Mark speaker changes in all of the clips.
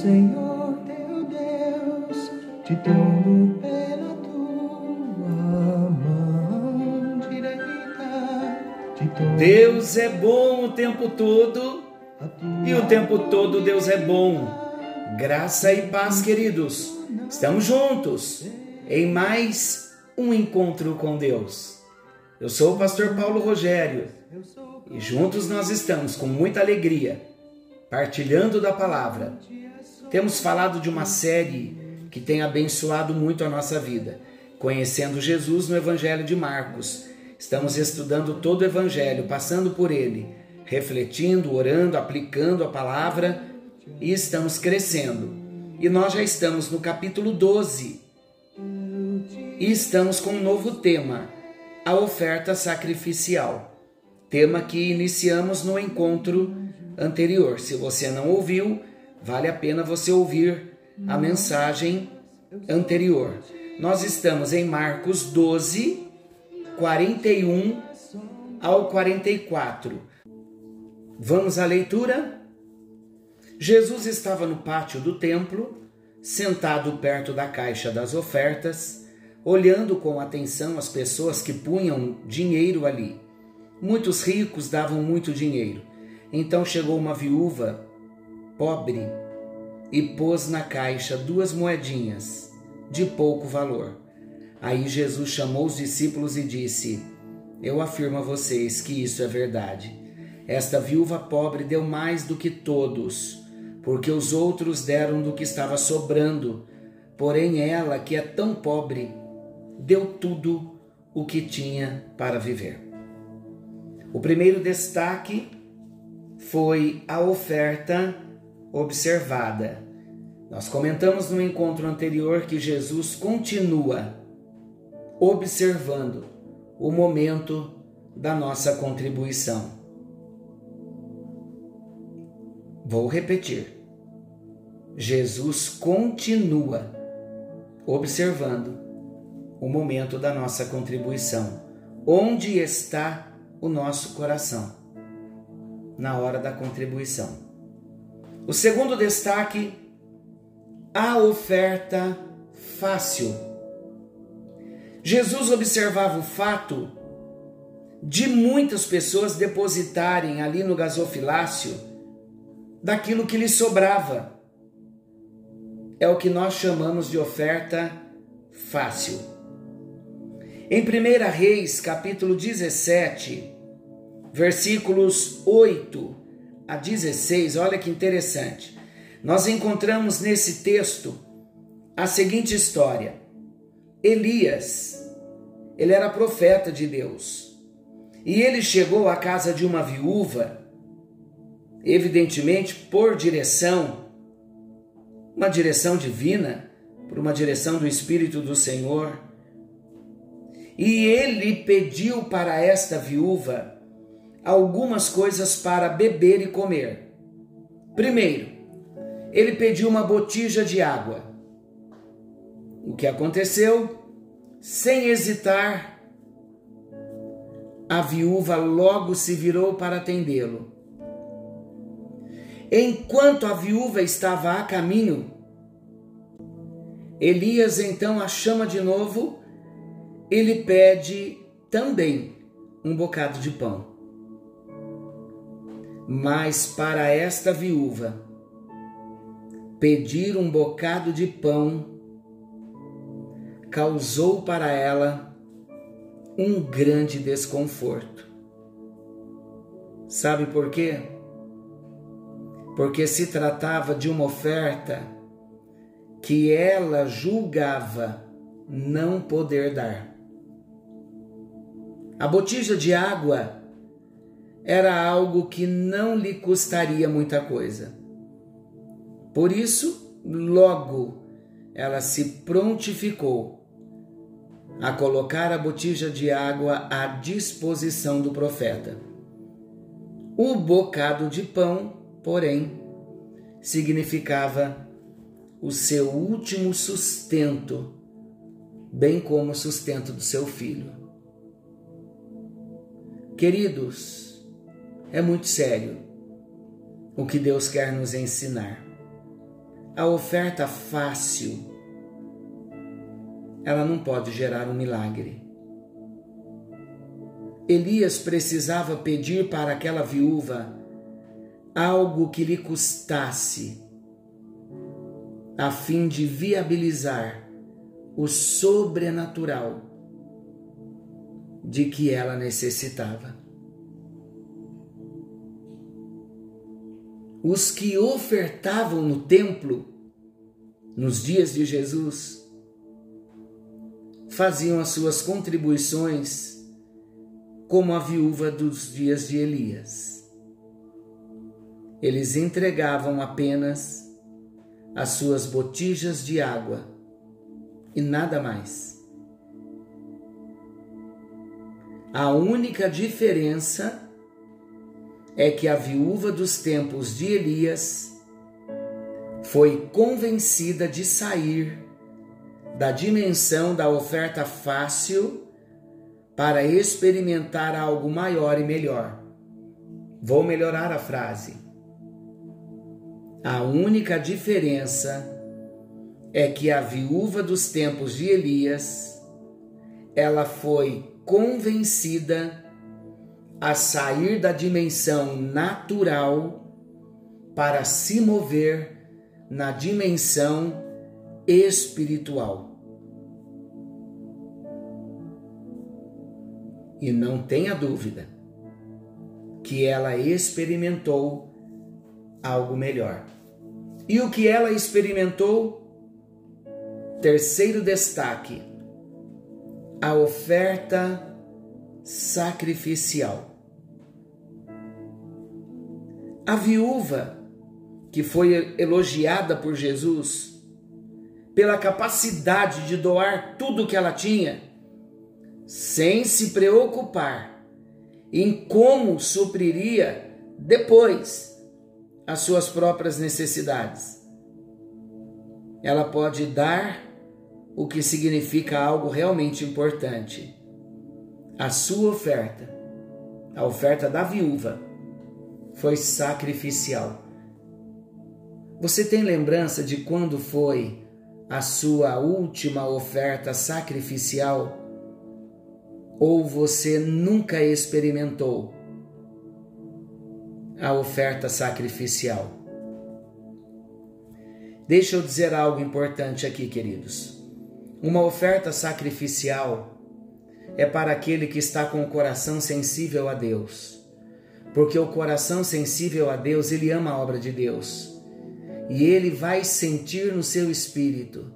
Speaker 1: Senhor teu Deus, te tomo pela tua mão direita.
Speaker 2: Deus é bom o tempo todo e o tempo todo Deus é bom. Graça e paz, queridos. Estamos juntos em mais um encontro com Deus. Eu sou o pastor Paulo Rogério e juntos nós estamos com muita alegria partilhando da palavra. Temos falado de uma série que tem abençoado muito a nossa vida, conhecendo Jesus no Evangelho de Marcos. Estamos estudando todo o Evangelho, passando por ele, refletindo, orando, aplicando a palavra e estamos crescendo. E nós já estamos no capítulo 12 e estamos com um novo tema, a oferta sacrificial. Tema que iniciamos no encontro anterior. Se você não ouviu, vale a pena você ouvir a mensagem anterior. Nós estamos em Marcos 12, 41 ao 44. Vamos à leitura? Jesus estava no pátio do templo, sentado perto da caixa das ofertas, olhando com atenção as pessoas que punham dinheiro ali. Muitos ricos davam muito dinheiro. Então chegou uma viúva pobre e pôs na caixa duas moedinhas de pouco valor. Aí Jesus chamou os discípulos e disse: Eu afirmo a vocês que isso é verdade. Esta viúva pobre deu mais do que todos, porque os outros deram do que estava sobrando. Porém, ela, que é tão pobre, deu tudo o que tinha para viver. O primeiro destaque foi a oferta observada. Nós comentamos no encontro anterior que Jesus continua observando o momento da nossa contribuição. Vou repetir. Jesus continua observando o momento da nossa contribuição. Onde está o nosso coração? Na hora da contribuição. O segundo destaque, a oferta fácil. Jesus observava o fato de muitas pessoas depositarem ali no gasofilácio daquilo que lhes sobrava. É o que nós chamamos de oferta fácil. Em 1 Reis, capítulo 17, versículos 8 a 16, olha que interessante. Nós encontramos nesse texto a seguinte história: Elias, ele era profeta de Deus, e ele chegou à casa de uma viúva, evidentemente por direção, uma direção divina, por uma direção do Espírito do Senhor. E ele pediu para esta viúva algumas coisas para beber e comer. Primeiro, ele pediu uma botija de água. O que aconteceu? Sem hesitar, a viúva logo se virou para atendê-lo. Enquanto a viúva estava a caminho, Elias então a chama de novo e lhe pede também um bocado de pão. Mas para esta viúva, pedir um bocado de pão causou para ela um grande desconforto. Sabe por quê? Porque se tratava de uma oferta que ela julgava não poder dar. A botija de água era algo que não lhe custaria muita coisa. Por isso, logo ela se prontificou a colocar a botija de água à disposição do profeta. O bocado de pão, porém, significava o seu último sustento, bem como o sustento do seu filho. Queridos, é muito sério o que Deus quer nos ensinar. a oferta fácil, ela não pode gerar um milagre. Elias precisava pedir para aquela viúva algo que lhe custasse, a fim de viabilizar o sobrenatural de que ela necessitava. Os que ofertavam no templo, nos dias de Jesus, faziam as suas contribuições como a viúva dos dias de Elias. Eles entregavam apenas as suas botijas de água e nada mais. A única diferença é que a viúva dos tempos de Elias foi convencida de sair da dimensão da oferta fácil para experimentar algo maior e melhor. Vou melhorar a frase. A única diferença é que a viúva dos tempos de Elias, ela foi convencida a sair da dimensão natural para se mover na dimensão espiritual. E não tenha dúvida que ela experimentou algo melhor. E o que ela experimentou? Terceiro destaque: a oferta sacrificial. A viúva que foi elogiada por Jesus pela capacidade de doar tudo o que ela tinha, sem se preocupar em como supriria depois as suas próprias necessidades. Ela pode dar o que significa algo realmente importante. A sua oferta, a oferta da viúva, foi sacrificial. Você tem lembrança de quando foi a sua última oferta sacrificial? Ou você nunca experimentou a oferta sacrificial? Deixa eu dizer algo importante aqui, queridos. Uma oferta sacrificial é para aquele que está com o coração sensível a Deus. Porque o coração sensível a Deus, ele ama a obra de Deus. E ele vai sentir no seu espírito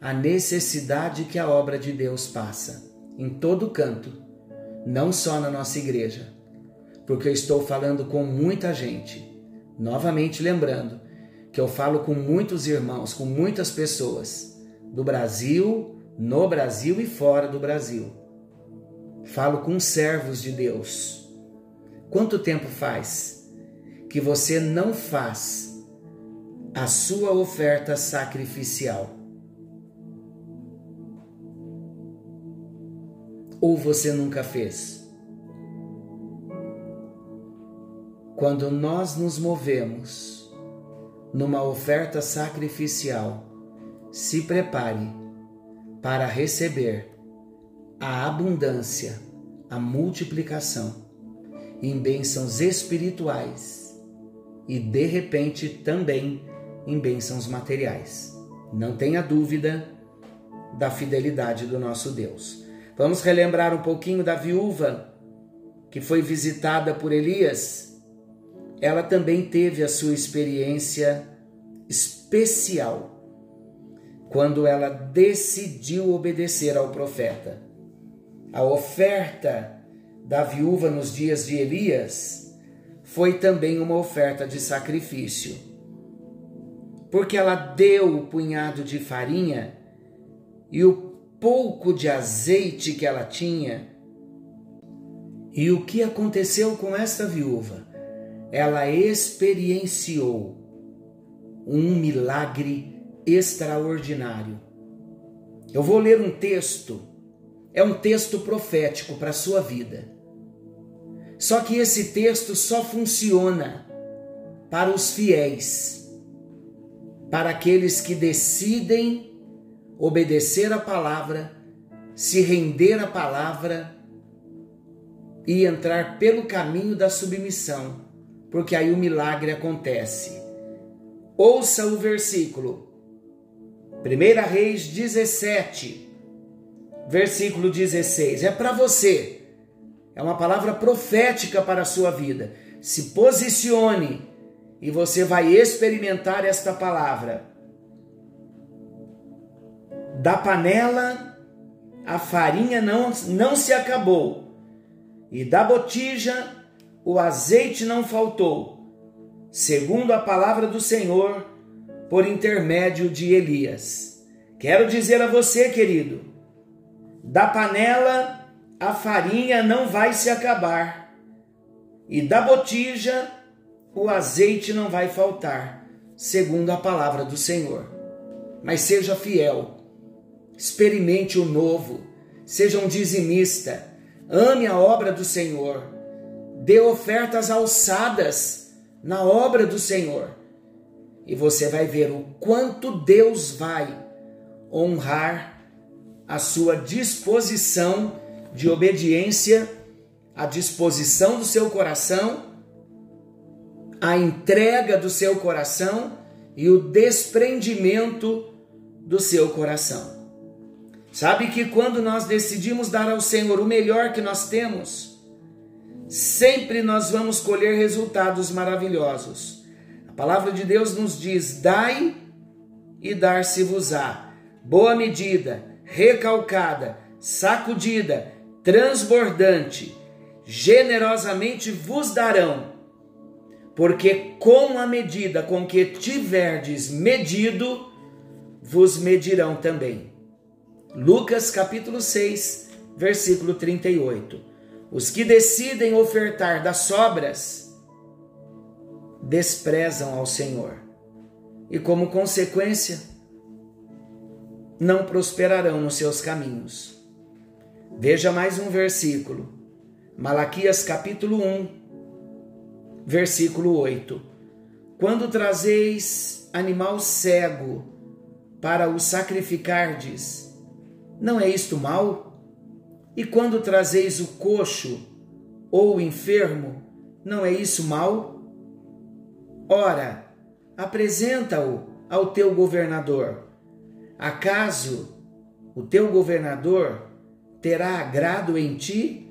Speaker 2: a necessidade que a obra de Deus passa em todo canto, não só na nossa igreja. Porque eu estou falando com muita gente. Novamente lembrando que eu falo com muitos irmãos, com muitas pessoas do Brasil, no Brasil e fora do Brasil. Falo com servos de Deus. Quanto tempo faz que você não faz a sua oferta sacrificial? Ou você nunca fez? Quando nós nos movemos numa oferta sacrificial, se prepare para receber a abundância, a multiplicação em bênçãos espirituais e de repente também em bênçãos materiais. Não tenha dúvida da fidelidade do nosso Deus. Vamos relembrar um pouquinho da viúva que foi visitada por Elias. Ela também teve a sua experiência especial quando ela decidiu obedecer ao profeta. A oferta da viúva nos dias de Elias foi também uma oferta de sacrifício, porque ela deu o punhado de farinha e o pouco de azeite que ela tinha. E o que aconteceu com esta viúva? Ela experienciou um milagre extraordinário. Eu vou ler um texto, é um texto profético para a sua vida. Só que esse texto só funciona para os fiéis, para aqueles que decidem obedecer a palavra, se render à palavra e entrar pelo caminho da submissão, porque aí o milagre acontece. Ouça o versículo. 1 Reis 17, versículo 16. É para você. É uma palavra profética para a sua vida. Se posicione e você vai experimentar esta palavra. Da panela a farinha não, não se acabou, e da botija o azeite não faltou, segundo a palavra do Senhor, por intermédio de Elias. Quero dizer a você, querido, da panela a farinha não vai se acabar, e da botija o azeite não vai faltar, segundo a palavra do Senhor. Mas seja fiel, experimente o novo, seja um dizimista, ame a obra do Senhor, dê ofertas alçadas na obra do Senhor, e você vai ver o quanto Deus vai honrar a sua disposição de obediência, a disposição do seu coração a entrega do seu coração e o desprendimento do seu coração. Sabe que quando nós decidimos dar ao Senhor o melhor que nós temos, sempre nós vamos colher resultados maravilhosos. A palavra de Deus nos diz: dai e dar-se-vos-á. Boa medida, recalcada, sacudida, transbordante, generosamente vos darão porque com a medida com que tiverdes medido, vos medirão também. Lucas capítulo 6, versículo 38. Os que decidem ofertar das sobras desprezam ao Senhor e, como consequência, não prosperarão nos seus caminhos. Veja mais um versículo. Malaquias capítulo 1, versículo 8: Quando trazeis animal cego para o sacrificardes, não é isto mal? E quando trazeis o coxo ou o enfermo, não é isso mal? Ora, apresenta-o ao teu governador. Acaso o teu governador terá agrado em ti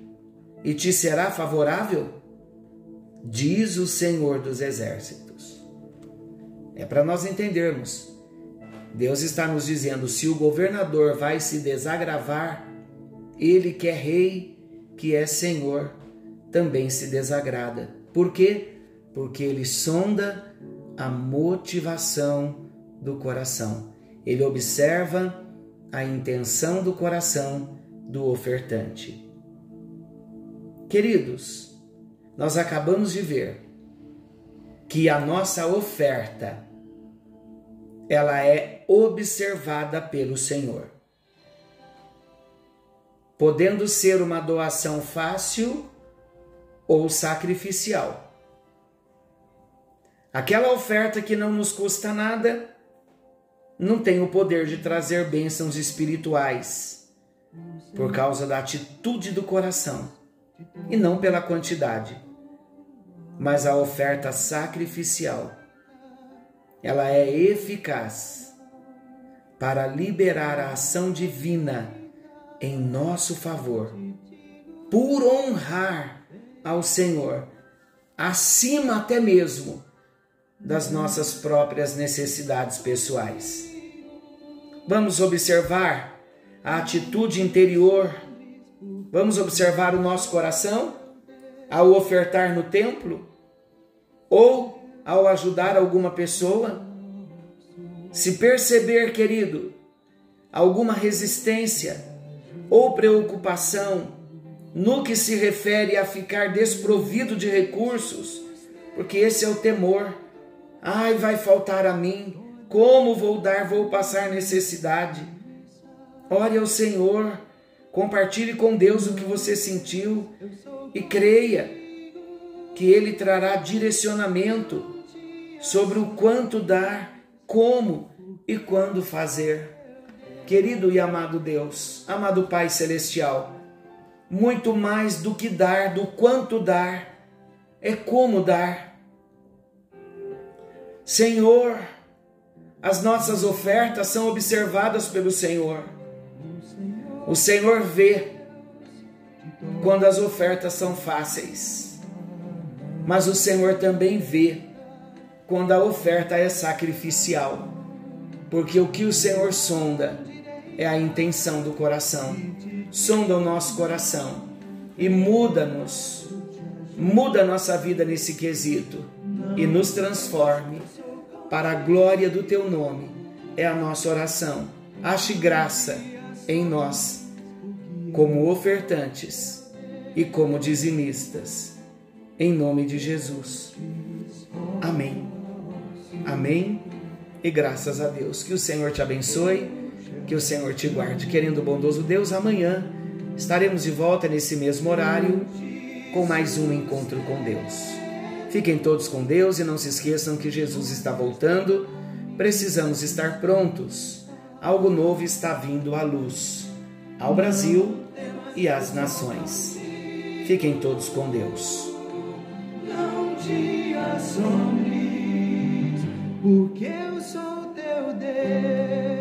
Speaker 2: e te será favorável? diz o Senhor dos Exércitos. É para nós entendermos. Deus está nos dizendo: se o governador vai se desagravar, ele que é rei, que é senhor, também se desagrada. Por quê? Porque ele sonda a motivação do coração. Ele observa a intenção do coração do ofertante. Queridos, nós acabamos de ver que a nossa oferta ela é observada pelo Senhor. Podendo ser uma doação fácil ou sacrificial. Aquela oferta que não nos custa nada não tem o poder de trazer bênçãos espirituais por causa da atitude do coração e não pela quantidade mas a oferta sacrificial ela é eficaz para liberar a ação divina em nosso favor, por honrar ao Senhor, acima até mesmo das nossas próprias necessidades pessoais. Vamos observar a atitude interior, vamos observar o nosso coração ao ofertar no templo ou ao ajudar alguma pessoa? Se perceber, querido, alguma resistência ou preocupação no que se refere a ficar desprovido de recursos, porque esse é o temor. Ai, vai faltar a mim. Como vou dar? Vou passar necessidade. Ore ao Senhor, compartilhe com Deus o que você sentiu e creia que Ele trará direcionamento sobre o quanto dar, como e quando fazer. Querido e amado Deus, amado Pai Celestial, muito mais do que dar, do quanto dar, é como dar. Senhor, as nossas ofertas são observadas pelo Senhor. O Senhor vê quando as ofertas são fáceis, mas o Senhor também vê quando a oferta é sacrificial, porque o que o Senhor sonda é a intenção do coração. Sonda o nosso coração e muda-nos, muda a nossa vida nesse quesito e nos transforme para a glória do teu nome. É a nossa oração. Ache graça em nós, como ofertantes e como dizimistas. Em nome de Jesus. Amém. Amém. E graças a Deus. Que o Senhor te abençoe, que o Senhor te guarde. Querendo o bondoso Deus, amanhã estaremos de volta nesse mesmo horário com mais um encontro com Deus. Fiquem todos com Deus e não se esqueçam que Jesus está voltando. Precisamos estar prontos. Algo novo está vindo à luz, ao Brasil e às nações. Fiquem todos com Deus.
Speaker 1: Não te assombres, porque eu sou teu Deus.